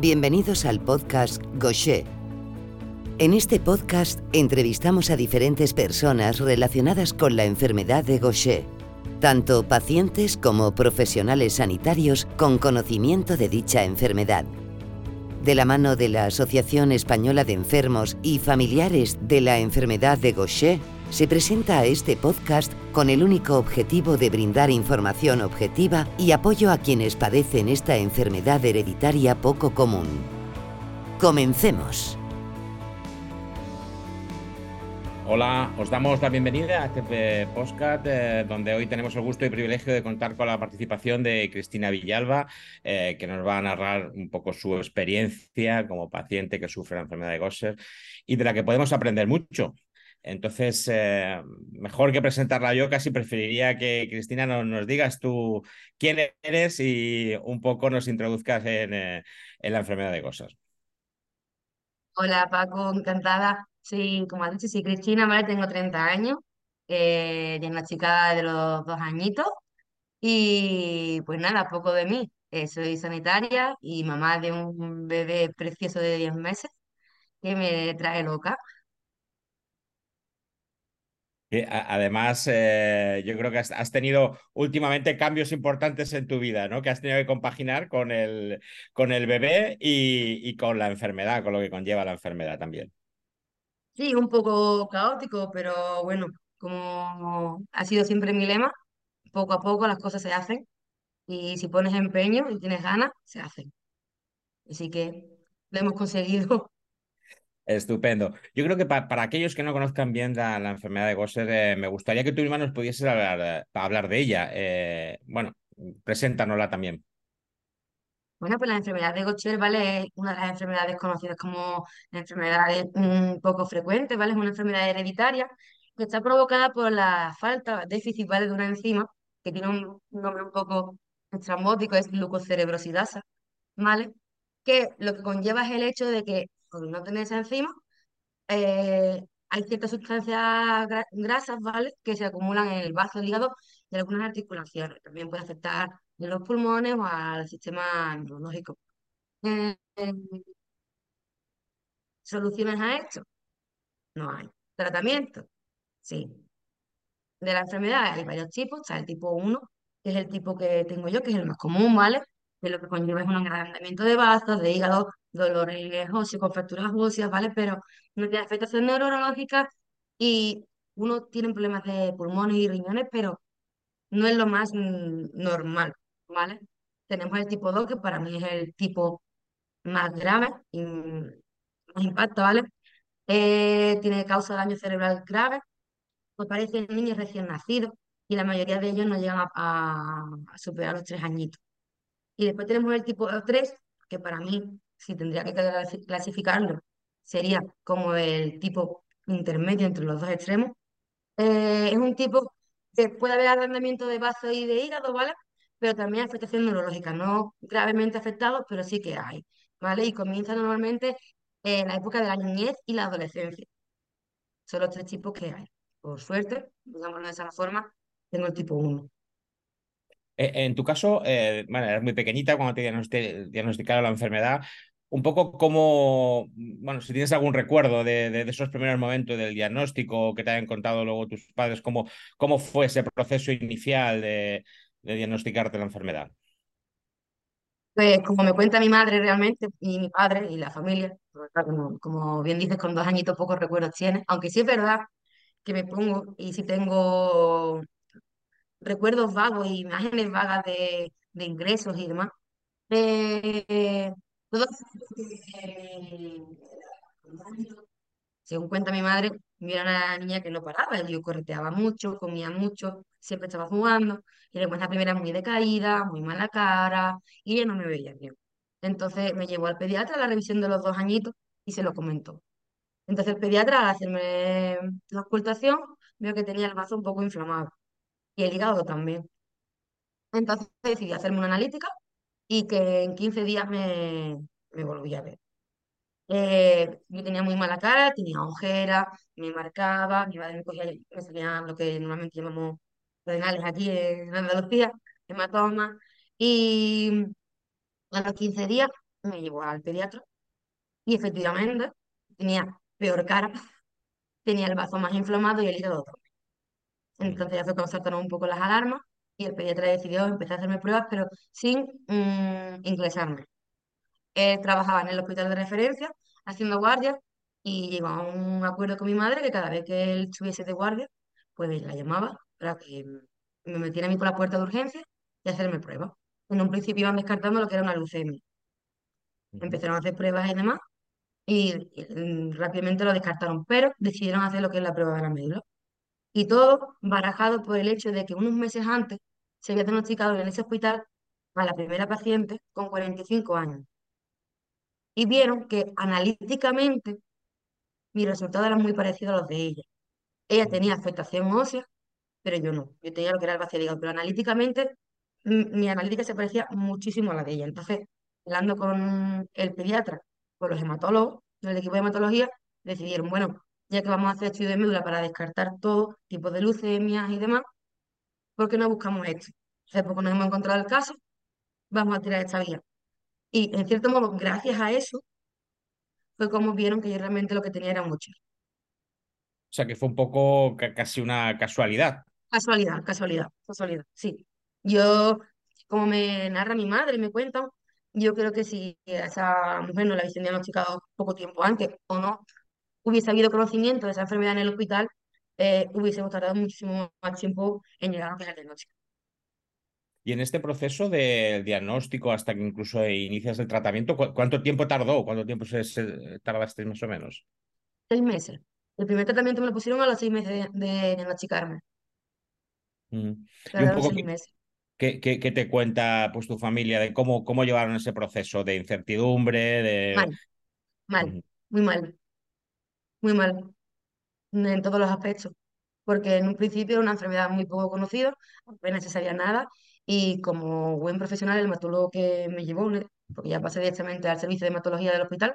Bienvenidos al podcast Gaucher. En este podcast entrevistamos a diferentes personas relacionadas con la enfermedad de Gaucher, tanto pacientes como profesionales sanitarios con conocimiento de dicha enfermedad. De la mano de la Asociación Española de Enfermos y Familiares de la Enfermedad de Gaucher, se presenta a este podcast con el único objetivo de brindar información objetiva y apoyo a quienes padecen esta enfermedad hereditaria poco común. Comencemos. Hola, os damos la bienvenida a este podcast eh, donde hoy tenemos el gusto y privilegio de contar con la participación de Cristina Villalba, eh, que nos va a narrar un poco su experiencia como paciente que sufre la enfermedad de Gosser y de la que podemos aprender mucho. Entonces, eh, mejor que presentarla yo, casi preferiría que Cristina nos, digas tú quién eres y un poco nos introduzcas en, eh, la enfermedad de Gosser. Hola Paco, encantada. Sí, como has dicho, sí, Cristina, vale, tengo 30 años, eh, chica de los dos añitos y pues nada, poco de mí. Eh, soy sanitaria y mamá de un bebé precioso de 10 meses que me trae loca. Además, eh, yo creo que has, tenido últimamente cambios importantes en tu vida, ¿no? Que has tenido que compaginar con el, con el bebé y, con la enfermedad, con lo que conlleva la enfermedad también. Sí, un poco caótico, pero bueno, como ha sido siempre mi lema, poco a poco las cosas se hacen y si pones empeño y tienes ganas, se hacen. Así que lo hemos conseguido. Estupendo. Yo creo que para aquellos que no conozcan bien la, enfermedad de Gosser, eh, me gustaría que tú misma nos pudieses hablar, hablar de ella. Eh, bueno, preséntanosla también. Bueno, pues la enfermedad de Gosser, ¿vale? Es una de las enfermedades conocidas como enfermedades un poco frecuentes, ¿vale? Es una enfermedad hereditaria que está provocada por la falta, déficit, ¿vale? De una enzima que tiene un nombre un poco estrambótico, es glucocerebrosidasa, ¿vale? Que lo que conlleva es el hecho de que por no tener esa enzima, eh, hay ciertas sustancias grasas, ¿vale? Que se acumulan en el vaso, el hígado y algunas articulaciones. También puede afectar a los pulmones o al sistema neurológico. Eh, ¿Soluciones a esto? No hay. ¿Tratamiento? Sí. De la enfermedad hay varios tipos. Está el tipo 1, que es el tipo que tengo yo, que es el más común, ¿vale? Que lo que conlleva es un agrandamiento de vasos, de hígado, dolores óseos, con fracturas óseas, ¿vale? Pero no tiene afectación neurológica y uno tiene problemas de pulmones y riñones, pero no es lo más normal, ¿vale? Tenemos el tipo 2, que para mí es el tipo más grave y más impacto, ¿vale? Eh, tiene causa de daño cerebral grave, aparece en niños recién nacidos y la mayoría de ellos no llegan a superar los tres añitos. Y después tenemos el tipo 3, que para mí si tendría que clasificarlo, sería como el tipo intermedio entre los dos extremos. Eh, es un tipo que puede haber agrandamiento de vaso y de hígado, ¿vale? Pero también afectación neurológica, no gravemente afectados, pero sí que hay, ¿vale? Y comienza normalmente en la época de la niñez y la adolescencia. Son los tres tipos que hay. Por suerte, digámoslo de esa forma, tengo el tipo 1. Eh, en tu caso, eh, bueno, eres muy pequeñita cuando te diagnosticaron la enfermedad un poco como, bueno, si tienes algún recuerdo de, esos primeros momentos del diagnóstico que te hayan contado luego tus padres, cómo, cómo fue ese proceso inicial de, diagnosticarte la enfermedad. Pues como me cuenta mi madre realmente, y mi padre y la familia, como, como bien dices, con dos añitos pocos recuerdos tiene, aunque sí es verdad que me pongo y si tengo recuerdos vagos y imágenes vagas de, de ingresos y demás. Eh, según cuenta mi madre, yo era una niña que no paraba, yo correteaba mucho, comía mucho, siempre estaba jugando, y después la primera muy decaída, muy mala cara, y ella no me veía bien. Entonces me llevó al pediatra a la revisión de los dos añitos y se lo comentó. Entonces el pediatra, al hacerme la ocultación, vio que tenía el vaso un poco inflamado y el hígado también. Entonces decidí hacerme una analítica y que en 15 días me, volví a ver. Eh, yo tenía muy mala cara, tenía ojeras, me marcaba, mi madre me cogía, me salían lo que normalmente llamamos renales aquí en Andalucía, hematomas, y a los 15 días me llevó al pediatra y efectivamente tenía peor cara, tenía el bazo más inflamado y el hígado. Entonces ya fue cuando saltaron un poco las alarmas y el pediatra decidió empezar a hacerme pruebas, pero sin mm, ingresarme. Él trabajaba en el hospital de referencia haciendo guardia y llegó a un acuerdo con mi madre que cada vez que él estuviese de guardia, pues la llamaba para que me metiera a mí por la puerta de urgencia y hacerme pruebas. En un principio iban descartando lo que era una leucemia. Empezaron a hacer pruebas y demás y, y, mm, rápidamente lo descartaron, pero decidieron hacer lo que es la prueba de la médula. Y todo barajado por el hecho de que unos meses antes se había diagnosticado en ese hospital a la primera paciente con 45 años. Y vieron que analíticamente mis resultados eran muy parecidos a los de ella. Ella tenía afectación ósea, pero yo no. Yo tenía lo que era el vacío pero analíticamente mm, mi analítica se parecía muchísimo a la de ella. Entonces, hablando con el pediatra, con los hematólogos del equipo de hematología, decidieron, bueno, ya que vamos a hacer estudio de médula para descartar todo tipo de leucemias y demás, ¿por qué no buscamos esto? Hace poco nos hemos encontrado el caso, vamos a tirar esta vía. Y en cierto modo, gracias a eso, fue como vieron que yo realmente lo que tenía era mucho. O sea que fue un poco ca- casi una casualidad. Casualidad, casualidad, casualidad, sí. Yo, como me narra mi madre, me cuentan, yo creo que si a esa mujer no la hubiesen diagnosticado poco tiempo antes o no hubiese habido conocimiento de esa enfermedad en el hospital, eh, hubiésemos tardado muchísimo más tiempo en llegar a el diagnóstico. Y en este proceso del diagnóstico hasta que incluso inicias el tratamiento, ¿cu- ¿cuánto tiempo tardó? ¿Cuánto tiempo se, se tardaste más o menos? Seis meses. El primer tratamiento me lo pusieron a los seis meses de, de diagnosticarme. Mm. Y un Tardaron poco, seis ¿qué, qué, te cuenta pues, tu familia de cómo, cómo llevaron ese proceso de incertidumbre, de... Mal, mal, muy mal, muy mal. en todos los aspectos, porque en un principio era una enfermedad muy poco conocida, apenas se sabía nada, y como buen profesional, el hematólogo que me llevó, porque ya pasé directamente al servicio de hematología del hospital,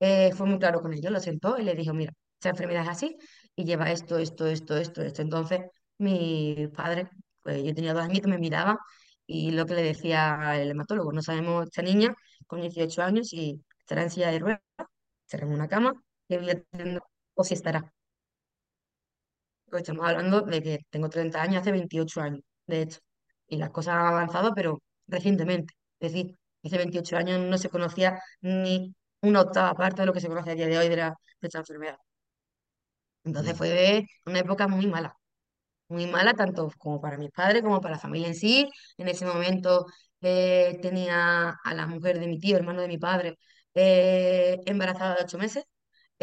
eh, fue muy claro con ellos, lo sentó y le dijo, mira, esta enfermedad es así y lleva esto, esto, esto, esto, esto. Entonces, mi padre, pues yo tenía dos añitos, me miraba y lo que le decía el hematólogo, no sabemos, esta niña con 18 años y estará en silla de ruedas, estará en una cama, o si estará. Pues estamos hablando de que tengo 30 años, hace 28 años, de hecho. Y las cosas han avanzado, pero recientemente. Es decir, hace 28 años no se conocía ni una octava parte de lo que se conoce a día de hoy de, la, de esta enfermedad. Entonces fue una época muy mala, muy mala tanto como para mis padres como para la familia en sí. En ese momento eh, tenía a la mujer de mi tío, hermano de mi padre, eh, embarazada de ocho meses.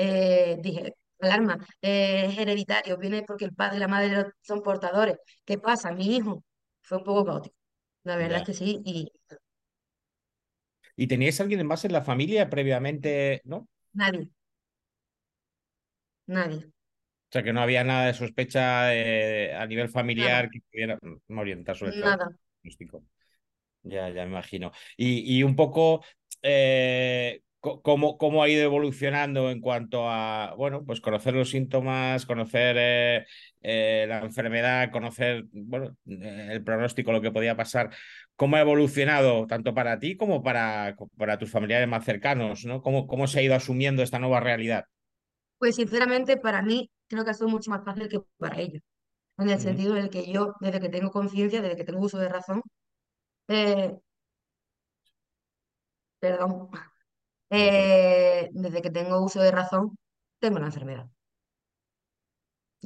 Eh, dije, alarma, eh, es hereditario, viene porque el padre y la madre son portadores. ¿Qué pasa? Mi hijo fue un poco caótico. La verdad es que sí, y ¿Y teníais alguien más en la familia previamente, no? nadie, nadie, O sea, que no había nada de sospecha eh, a nivel nada, familiar que pudiera mm, orientar sobre el nada. diagnóstico. Ya, ya me imagino. Y, y un poco, eh, co- cómo, cómo ha ido evolucionando en cuanto a, bueno, pues conocer los síntomas, conocer eh, eh, la enfermedad, conocer, bueno, eh, el pronóstico, lo que podía pasar. ¿Cómo ha evolucionado tanto para ti como para, para tus familiares más cercanos, ¿no? ¿Cómo, cómo se ha ido asumiendo esta nueva realidad? Pues sinceramente para mí creo que ha sido mucho más fácil que para ellos. en el sentido en el que yo, desde que tengo conciencia, desde que tengo uso de razón, eh, perdón, eh, desde que tengo uso de razón, tengo la enfermedad.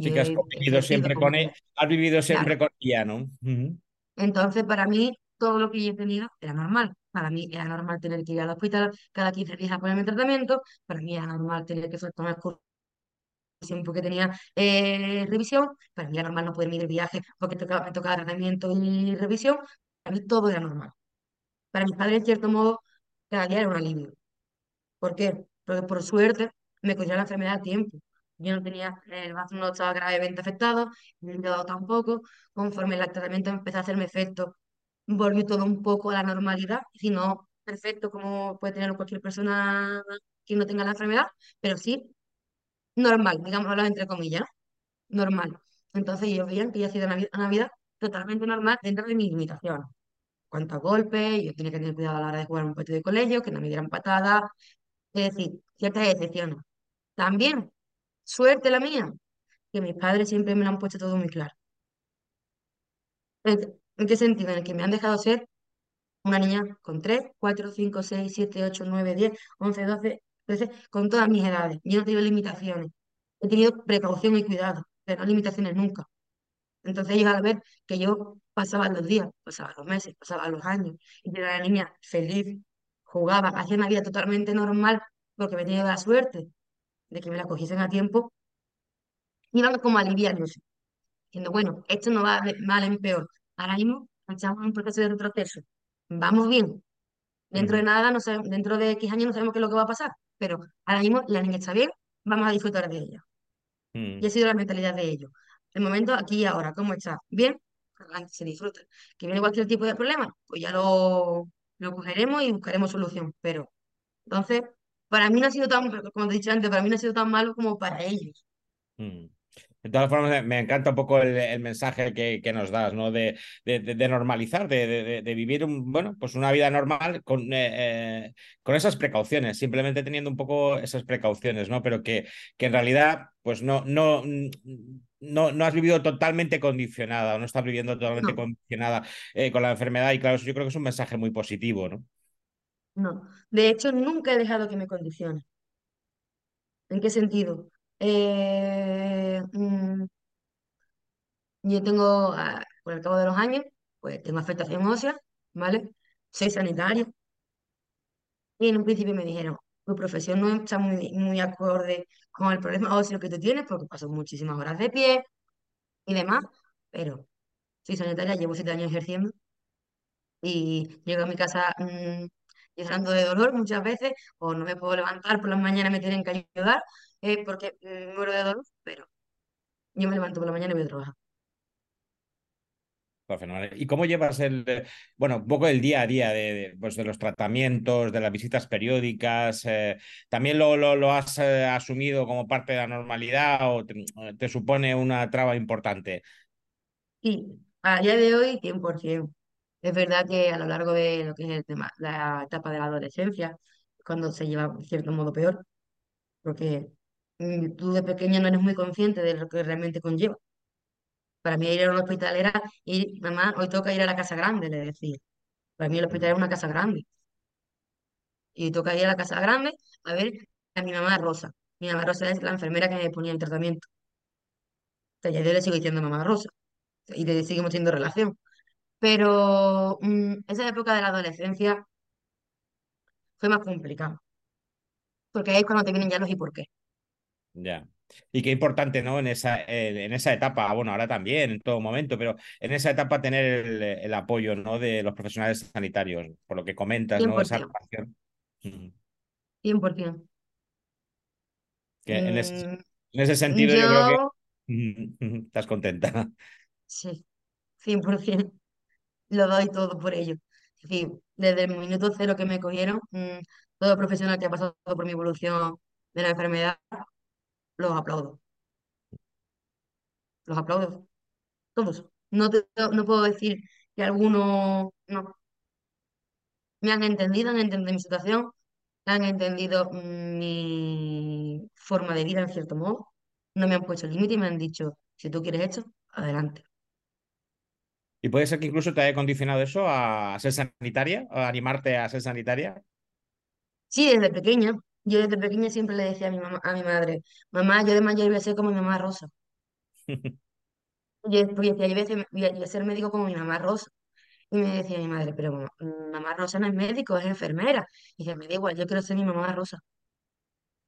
Sí que has ejercido siempre con él, has vivido claro. siempre con ella, ¿no? Ujú, Entonces, para mí, todo lo que yo he tenido era normal. Para mí era normal tener que ir al hospital cada 15 días a ponerme tratamiento. Para mí era normal tener que soltar una excursión porque tenía eh, revisión. Para mí era normal no poder ir de viaje porque tocaba- me tocaba tratamiento y revisión. Para mí todo era normal. Para mis padres, en cierto modo, cada día era un alivio. ¿Por qué? Porque por suerte me cogió la enfermedad a tiempo. Yo no tenía, el bazo no estaba gravemente afectado, ni el dedo tampoco. Conforme el tratamiento empezó a hacerme efecto, volvió todo un poco a la normalidad. Si no perfecto como puede tener cualquier persona que no tenga la enfermedad, pero sí normal, digámoslo entre comillas, ¿no? normal. Entonces ellos veían que yo hacía una, vi- una vida totalmente normal dentro de mis limitaciones. cuantos golpes, yo tenía que tener cuidado a la hora de jugar un partido de colegio, que no me dieran patadas, es decir, ciertas excepciones. También, suerte la mía, que mis padres siempre me lo han puesto todo muy claro. ¿En, qué sentido? En el que me han dejado ser una niña con 3, 4, 5, 6, 7, 8, 9, 10, 11, 12, 13, con todas mis edades. Yo no he tenido limitaciones. He tenido precaución y cuidado, pero no limitaciones nunca. Entonces ellos al ver que yo pasaba los días, pasaba los meses, pasaba los años, y era una niña feliz, jugaba, hacía una vida totalmente normal, porque me tenía la suerte de que me la cogiesen a tiempo, iban como aliviándose, diciendo, bueno, esto no va mal en peor. Ahora mismo estamos en un proceso de retroceso. Vamos bien. Dentro de nada, no sabemos- dentro de X años no sabemos qué es lo que va a pasar, pero ahora mismo la niña está bien, vamos a disfrutar de ella. Y mm, ha sido la mentalidad de ellos. El momento aquí y ahora, ¿cómo está? Bien, adelante, se disfruta. Que viene cualquier tipo de problema, pues ya lo, lo cogeremos y buscaremos solución. Pero, entonces, para mí no ha sido tan, como te he dicho antes, para mí no ha sido tan malo como para ellos. mm. De todas formas, me encanta un poco el, mensaje que, nos das, ¿no? De, de, normalizar, de, de- vivir bueno, pues una vida normal con, eh, eh, con esas precauciones, simplemente teniendo un poco esas precauciones, ¿no? Pero que, que en realidad, pues no, no, no, no has vivido totalmente condicionada, o no estás viviendo totalmente No, condicionada eh, con la enfermedad, y claro, eso yo creo que es un mensaje muy positivo, ¿no? no. De hecho, nunca he dejado que me condicione. ¿En qué sentido? Eh, mm, yo tengo, ah, por el cabo de los años, pues tengo afectación ósea, ¿vale? Soy sanitaria y en un principio me dijeron, tu profesión no está muy, muy acorde con el problema óseo que tú tienes porque paso muchísimas horas de pie y demás, pero soy sanitaria, llevo siete años ejerciendo y llego a mi casa mm, llorando de dolor muchas veces o no me puedo levantar por las mañanas, me tienen que ayudar eh, porque mm, muero de dolor, pero yo me levanto por la mañana y voy a trabajar. ¿Y cómo llevas el, bueno, un poco el día a día de, de, pues de los tratamientos, de las visitas periódicas? eh, ¿también lo, lo, lo has eh, asumido como parte de la normalidad o te, te supone una traba importante? Y a día de hoy, 100%. Es verdad que a lo largo de lo que es el tema, la etapa de la adolescencia, cuando se lleva de cierto modo peor, porque mm, tú de pequeño no eres muy consciente de lo que realmente conlleva. Para mí ir a un hospital era ir, mamá, hoy toca ir a la casa grande, le decía. Para mí el hospital era una casa grande. Y toca ir a la casa grande a ver a mi mamá Rosa. Mi mamá Rosa es la enfermera que me ponía el tratamiento. O sea, ya yo le sigo diciendo mamá Rosa. Y le seguimos teniendo relación. Pero mm, esa época de la adolescencia fue más complicado, porque ahí es cuando te vienen ya los y por qué. Ya. Y qué importante, ¿no? En esa, en, esa etapa, bueno, ahora también, en todo momento, pero en esa etapa tener el, el apoyo, ¿no? De los profesionales sanitarios, por lo que comentas, ¿no? Esa 100%, relación. Ujú. 100%. Que en ese, Mm, en ese sentido yo creo que estás contenta. sí, 100%, lo doy todo por ello. Es decir, desde el minuto cero que me cogieron, mm, todo profesional que ha pasado por mi evolución de la enfermedad, los aplaudo, los aplaudo, todos. No, te- no puedo decir que algunos no, me han entendido, han entendido mi situación, han entendido mi forma de vida en cierto modo, no me han puesto límite y me han dicho, si tú quieres esto, adelante. Y puede ser que incluso te haya condicionado eso a ser sanitaria, a animarte a ser sanitaria. Sí, desde pequeña, yo desde pequeña siempre le decía a mi mamá, a mi madre, mamá, yo de mayor voy a ser como mi mamá Rosa. Yo, porque decía, yo voy a ser, voy a- voy a ser médico como mi mamá Rosa. Y me decía mi madre, pero mamá, mamá Rosa no es médico, es enfermera. Y dice, me da igual, yo quiero ser mi mamá Rosa.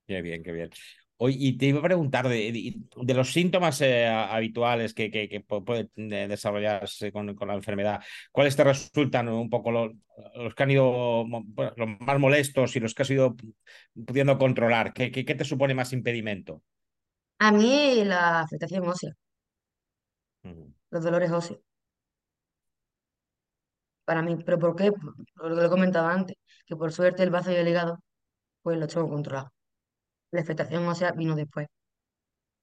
Qué bien, qué bien. Y te iba a preguntar de, los síntomas eh, habituales que, que, que pu- pueden eh, desarrollarse con, con la enfermedad, ¿cuáles te resultan un poco los, los que han ido bueno, los más molestos y los que has ido pudiendo controlar? ¿Qué, qué, qué te supone más impedimento? A mí la afectación ósea, los dolores óseos. para mí. ¿Pero por qué? Por lo que lo comentaba antes, que por suerte el bazo y el hígado, pues lo tengo controlado. La expectación ósea vino después.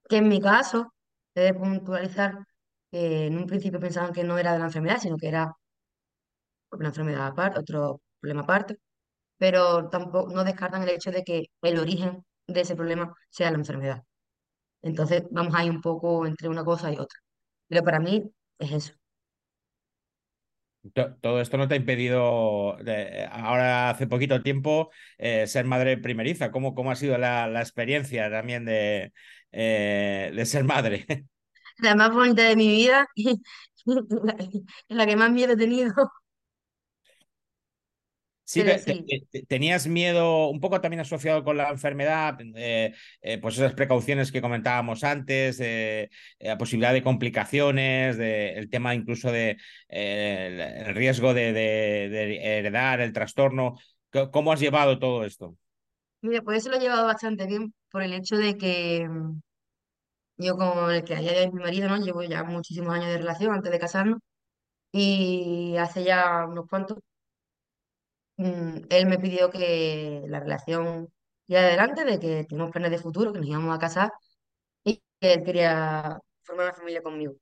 Que en mi caso, he de puntualizar que en un principio pensaban que no era de la enfermedad, sino que era una enfermedad aparte, otro problema aparte, pero tampoco no descartan el hecho de que el origen de ese problema sea la enfermedad. Entonces vamos ahí un poco entre una cosa y otra. Pero para mí es eso. Todo esto no te ha impedido, ahora hace poquito tiempo, eh, ser madre primeriza. ¿Cómo, cómo ha sido la, la experiencia también de, eh, de ser madre? La más bonita de mi vida la que más miedo he tenido. Sí, te- te- sí, te- tenías miedo un poco también asociado con la enfermedad, eh, eh, pues esas precauciones que comentábamos antes, de eh, la posibilidad de complicaciones, de, el tema incluso de el, riesgo de, de- de heredar el trastorno. ¿Cómo has llevado todo esto? mira, pues eso lo he llevado bastante bien por el hecho de que mm, yo con el que haya mi marido, ¿no? Llevo ya muchísimos años de relación antes de casarnos y hace ya unos cuantos, mm, él me pidió que la relación ya adelante, de que tenemos planes de futuro, que nos íbamos a casar y que él quería formar una familia conmigo.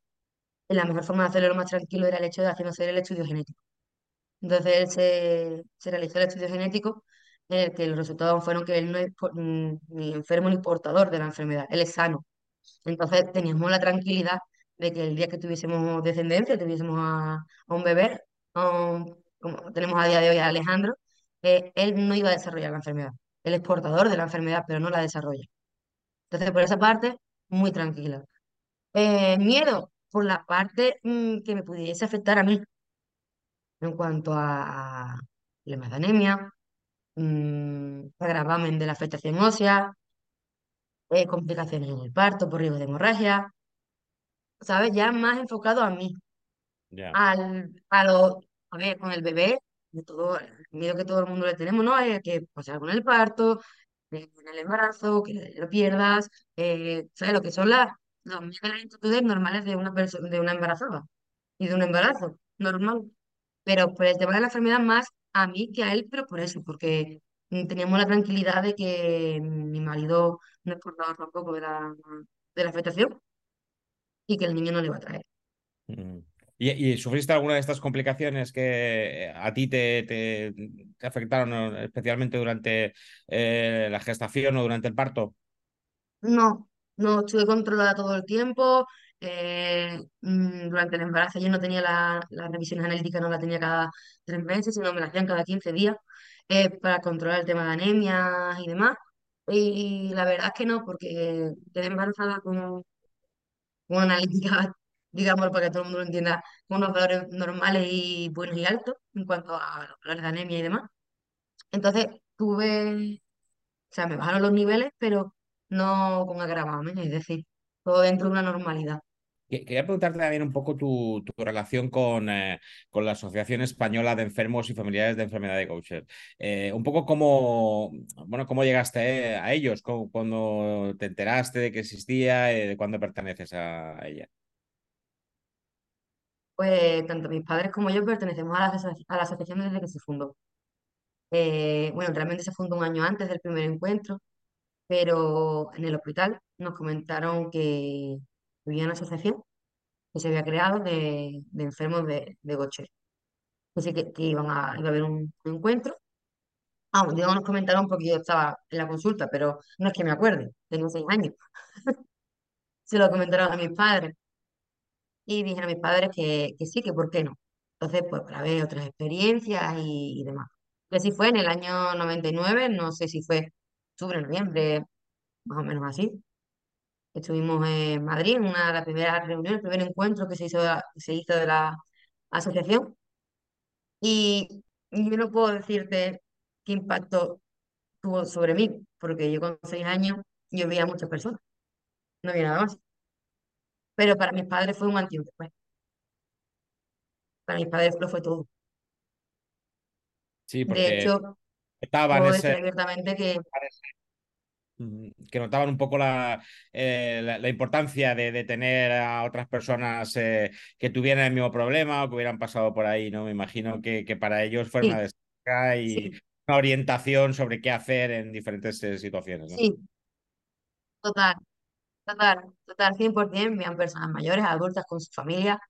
La mejor forma de hacerlo lo más tranquilo era el hecho de hacernos el estudio genético. Entonces él se, se realizó el estudio genético en el que los resultados fueron que él no es mm, ni enfermo ni portador de la enfermedad, él es sano. Entonces teníamos la tranquilidad de que el día que tuviésemos descendencia, tuviésemos a, a un bebé, a un- como tenemos a día de hoy a Alejandro, eh, él no iba a desarrollar la enfermedad. Él es portador de la enfermedad, pero no la desarrolla. Entonces, por esa parte, muy tranquila. Eh, miedo por la parte mm, que me pudiese afectar a mí en cuanto a, problemas de anemia, mm, agravamen de la afectación ósea, eh, complicaciones en el parto por riesgo de hemorragia, ¿sabes? Ya más enfocado a mí, Ya. al, a lo, a ver, con el bebé, de todo, el miedo que todo el mundo le tenemos, ¿no? Es que pase algo en el parto, eh, en el embarazo, que lo pierdas, eh, ¿sabes? Lo que son las, las inquietudes normales de una de una embarazada y de un embarazo normal. Pero por el tema de la enfermedad más a mí que a él, pero por eso, porque teníamos la tranquilidad de que mi marido no es portador tampoco de la, de la afectación y que el niño no le va a traer. Mm. ¿Y, sufriste alguna de estas complicaciones que a ti te, afectaron ¿no? especialmente durante eh, la gestación o durante el parto? No, no estuve controlada todo el tiempo. eh, mm, durante el embarazo yo no tenía la, las revisiones analíticas, no la tenía cada tres meses, sino me las hacían cada 15 días eh, para controlar el tema de anemias y demás. Y la verdad es que no, porque quedé embarazada con una analítica, digamos, para que todo el mundo lo entienda, unos valores normales y buenos y altos en cuanto a los valores de anemia y demás. Entonces tuve o sea, me bajaron los niveles, pero no con agravamen, es decir, todo dentro de una normalidad. Que- Quería preguntarte también un poco tu, tu relación con, eh, con la Asociación Española de Enfermos y Familiares de Enfermedad de Gaucher. Eh, un poco cómo, bueno, cómo llegaste eh, a ellos, cómo- cuando te enteraste de que existía, eh, de cuándo perteneces a ella. Pues tanto mis padres como yo pertenecemos a la, asociación desde que se fundó. Eh, bueno, realmente se fundó un año antes del primer encuentro, pero en el hospital nos comentaron que había una asociación que se había creado de, enfermos de, de Gaucher. Así que, iba a haber un, encuentro. Ah, digo, nos comentaron porque yo estaba en la consulta, pero no es que me acuerde, tengo seis años. Se lo comentaron a mis padres. Y dijeron mis padres que, que sí, que por qué no. Entonces, pues para ver otras experiencias y, y demás. Y así fue en el año 99 no sé si fue octubre, noviembre, más o menos así. Estuvimos en Madrid en una de las primeras reuniones, el primer encuentro que se hizo, se hizo de la asociación. Y yo no puedo decirte qué impacto tuvo sobre mí, porque yo con seis años yo veía a muchas personas, no había nada más. Pero para mis padres fue un antes y un después. Para mis padres lo fue todo. Sí, De porque hecho, estaban puedo decir abiertamente que que notaban un poco la, eh, la, la importancia de, de, tener a otras personas eh, que tuvieran el mismo problema o que hubieran pasado por ahí, ¿no? Me imagino que, que para ellos fue una descarga y sí, una orientación sobre qué hacer en diferentes eh, situaciones, ¿no? sí, total, total, total, 100%, vean personas mayores, adultas con su familia,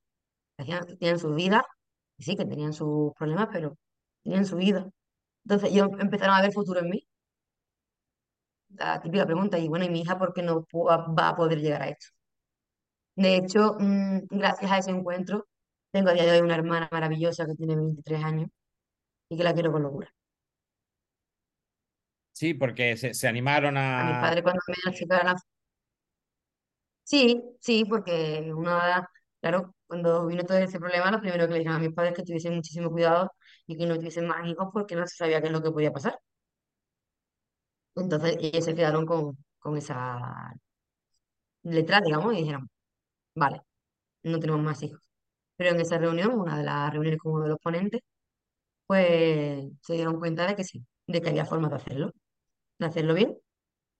que hacían- tienen sus vidas, sí, que tenían sus problemas, pero tenían su vida. Entonces ellos empezaron a ver futuro en mí. La típica pregunta, y bueno, ¿y mi hija por qué no va a poder llegar a esto? De hecho, mm, gracias a ese encuentro, tengo a día de hoy una hermana maravillosa que tiene 23 años y que la quiero con locura. Sí, porque se, animaron a... A mis padres cuando me. Sí, sí, porque una, claro, cuando vino todo ese problema, lo primero que le dijeron a mis padres es que tuviesen muchísimo cuidado y que no tuviesen más hijos porque no se sabía qué es lo que podía pasar. Entonces ellos se quedaron con, con esa letra, digamos, y dijeron, vale, no tenemos más hijos. Pero en esa reunión, una de las reuniones con uno de los ponentes, pues se dieron cuenta de que sí, de que había formas de hacerlo, de hacerlo bien,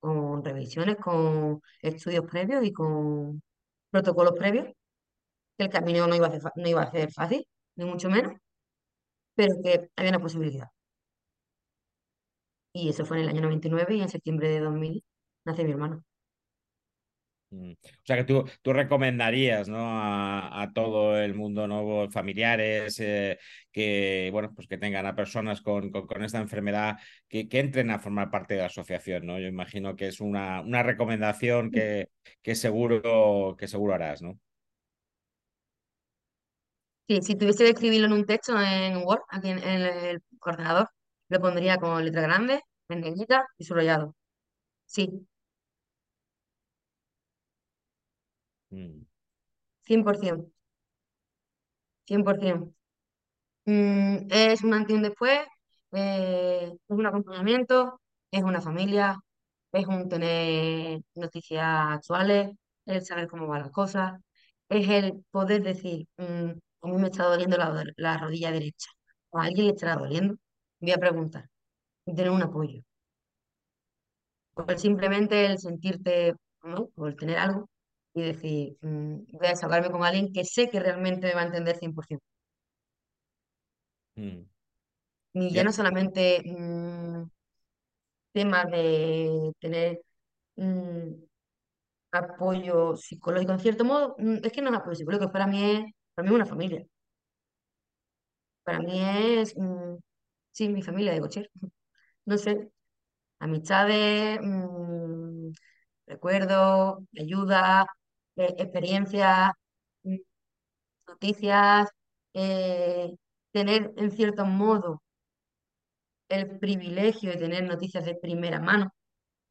con revisiones, con estudios previos y con protocolos previos, que el camino no iba a ser, no iba a ser fácil, ni mucho menos, pero que había una posibilidad. Y eso fue en el año 99 y en septiembre de 2000 nace mi hermano. Mm. O sea que tú, tú recomendarías ¿no? a, todo el mundo nuevo, familiares, eh, que bueno, pues que tengan a personas con, con, esta enfermedad que, que, entren a formar parte de la asociación, ¿no? Yo imagino que es una, una recomendación que, que, seguro, que seguro harás, ¿no? Sí, si tuviese que escribirlo en un texto en Word, aquí en, el ordenador, lo pondría con letra grande, en negrita y subrayado. Sí. 100%. 100%. Mm, es un antes y un después, eh, es un acompañamiento, es una familia, es un tener noticias actuales, el saber cómo van las cosas, es el poder decir, mm, a mí me está doliendo la, la rodilla derecha, a alguien le estará doliendo, voy a preguntar, y tener un apoyo. O simplemente el sentirte, ¿no? o el tener algo y decir, mm, voy a desahogarme con alguien que sé que realmente me va a entender 100%. Mm. Y ya no solamente mm, temas de tener apoyo psicológico en cierto modo, es que no es apoyo psicológico, para mí es, para mí es una familia. Para mí es, sí, mi familia de cocher. No sé, amistades, recuerdos, ayuda, eh, experiencias, noticias, eh, tener en cierto modo el privilegio de tener noticias de primera mano,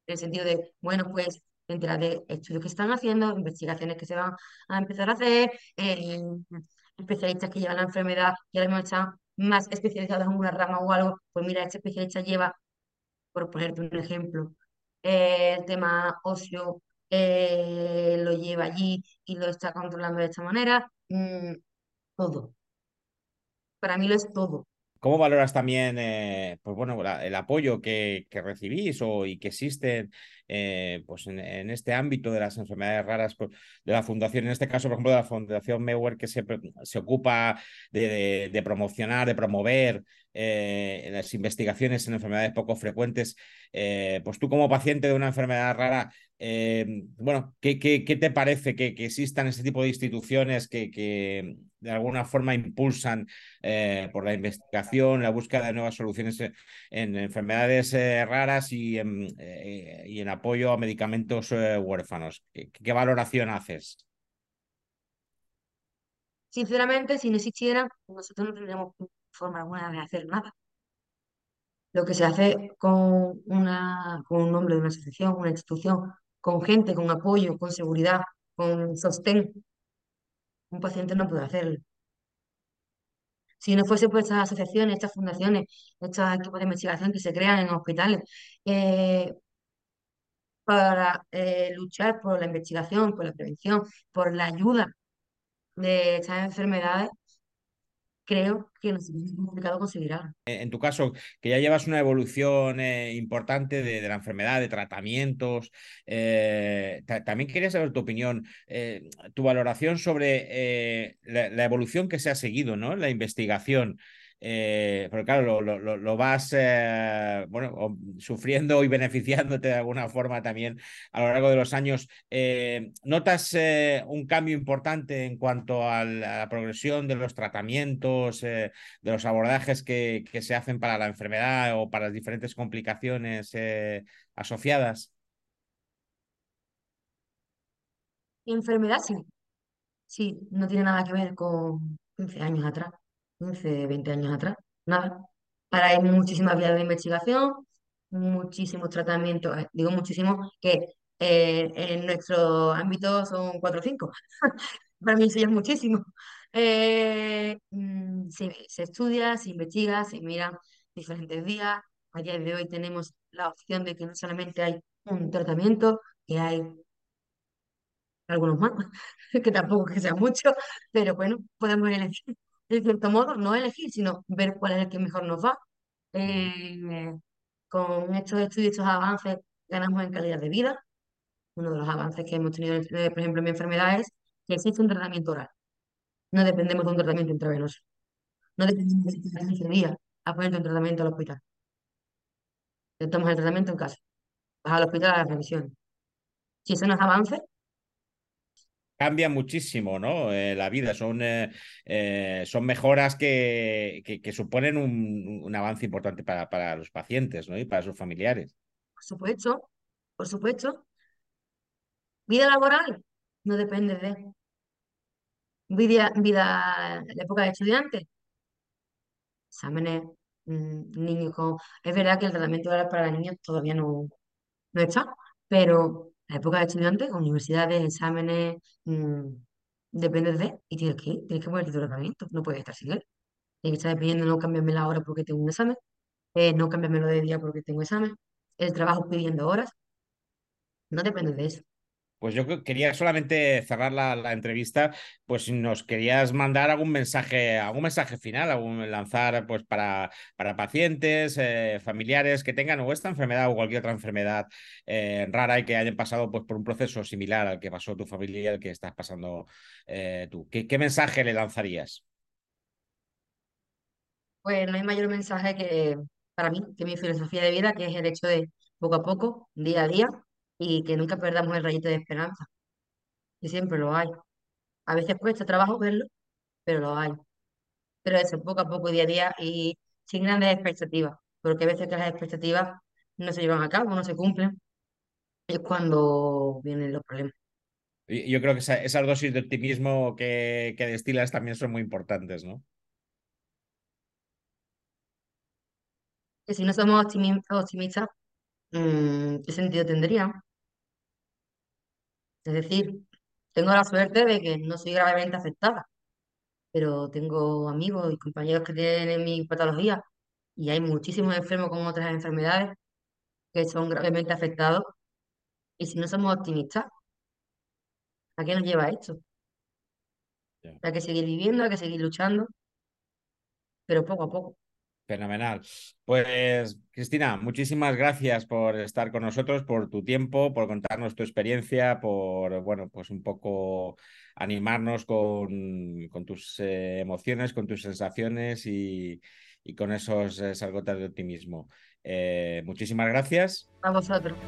en el sentido de, bueno, pues enterar de estudios que están haciendo, investigaciones que se van a empezar a hacer, eh, especialistas que llevan la enfermedad y ahora mismo están más especializados en una rama o algo, pues mira, este especialista lleva, por ponerte un ejemplo, el tema ocio eh, lo lleva allí y lo está controlando de esta manera. Mm, todo. Para mí lo es todo. ¿Cómo valoras también eh, pues bueno, el apoyo que, que, recibís o, y que existe eh, pues en, este ámbito de las enfermedades raras pues, de la fundación? En este caso, por ejemplo, de la Fundación Mewer, que se, se ocupa de, promocionar, de promover las investigaciones en enfermedades poco frecuentes. pues tú como paciente de una enfermedad rara, bueno, ¿qué, qué, qué te parece que, que, existan este tipo de instituciones que, que de alguna forma impulsan por la investigación? la búsqueda de nuevas soluciones en enfermedades eh, raras y en, eh, y en, apoyo a medicamentos eh, huérfanos. ¿Qué, valoración haces? Sinceramente, si no existiera, nosotros no tendríamos forma alguna de hacer nada. Lo que se hace con, una, con un nombre de una asociación, una institución, con gente, con apoyo, con seguridad, con sostén, un paciente no puede hacerlo. Si no fuese por estas asociaciones, estas fundaciones, estos equipos de investigación que se crean en hospitales eh, para eh, luchar por la investigación, por la prevención, por la ayuda de estas enfermedades, creo que nos es complicado conseguir algo. En tu caso, que ya llevas una evolución eh, importante de, la enfermedad, de tratamientos, eh, también quería saber tu opinión, eh, tu valoración sobre la, evolución que se ha seguido, ¿no? La investigación. Eh, pero claro, lo, vas eh, bueno, sufriendo y beneficiándote de alguna forma también a lo largo de los años. Eh, ¿Notas eh, un cambio importante en cuanto a la, progresión de los tratamientos, de los abordajes que, que, se hacen para la enfermedad o para las diferentes complicaciones asociadas? Enfermedad sí, sí, no tiene nada que ver con 15 años atrás. 15, 20 años atrás, nada. Ahora hay muchísimas vías de investigación, muchísimos tratamientos, eh, digo muchísimos, que eh, en nuestro ámbito son 4 o 5. Para mí eso ya es muchísimo. Eh, mm, se, estudia, se investiga, se miran diferentes vías. A día de hoy tenemos la opción de que no solamente hay un tratamiento, que hay algunos más, que tampoco que sea mucho, pero bueno, podemos elegir de cierto modo, no elegir, sino ver cuál es el que mejor nos va. Eh, con estos estudios, estos avances, ganamos en calidad de vida. Uno de los avances que hemos tenido, eh, por ejemplo, en mi enfermedad es que existe un tratamiento oral. No dependemos de un tratamiento intravenoso. No dependemos de 15 días a ponerte un tratamiento al hospital. Te tomas el tratamiento en casa. Vas al hospital a la revisión. Si eso no es avance, cambia muchísimo, ¿no? Eh, la vida, son, eh, eh, son mejoras que, que, suponen un, avance importante para, para los pacientes, ¿no? Y para sus familiares. Por supuesto, por supuesto. Vida laboral no depende de vida, vida la época de estudiante. Exámenes, mmm, niños. Es verdad que el tratamiento para niños todavía no, no está, pero la época de estudiantes, universidades, exámenes, mmm, depende de, y tienes que ir, tienes que ponerte tu tratamiento, no puedes estar sin él. Tienes que estar pidiendo no cambiarme la hora porque tengo un examen, eh, no cambiarme lo de día porque tengo examen, el trabajo pidiendo horas, no depende de eso. Pues yo quería solamente cerrar la, entrevista, pues si nos querías mandar algún mensaje, algún mensaje final, algún lanzar pues para, para pacientes, eh, familiares que tengan o esta enfermedad o cualquier otra enfermedad eh, rara y que hayan pasado pues por un proceso similar al que pasó tu familia y al que estás pasando eh, tú. ¿Qué, ¿Qué mensaje le lanzarías? Pues no hay mayor mensaje que para mí, que mi filosofía de vida, que es el hecho de poco a poco, día a día, y que nunca perdamos el rayito de esperanza, que siempre lo hay. A veces cuesta trabajo verlo, pero lo hay. Pero eso, poco a poco, día a día y sin grandes expectativas, porque a veces que las expectativas no se llevan a cabo, no se cumplen, es cuando vienen los problemas. Yo creo que esa, esas dosis de optimismo que, que destilas también son muy importantes, ¿no? Que si no somos optimistas, mmm, ¿qué sentido tendría? Es decir, tengo la suerte de que no soy gravemente afectada, pero tengo amigos y compañeros que tienen mi patología y hay muchísimos enfermos con otras enfermedades que son gravemente afectados. Y si no somos optimistas, ¿a qué nos lleva esto? Hay que seguir viviendo, hay que seguir luchando, pero poco a poco. Fenomenal. Pues, Cristina, muchísimas gracias por estar con nosotros, por tu tiempo, por contarnos tu experiencia, por, bueno, pues un poco animarnos con, tus eh, emociones, con tus sensaciones y, con esos, esas gotas de optimismo. Eh, muchísimas gracias. A vosotros.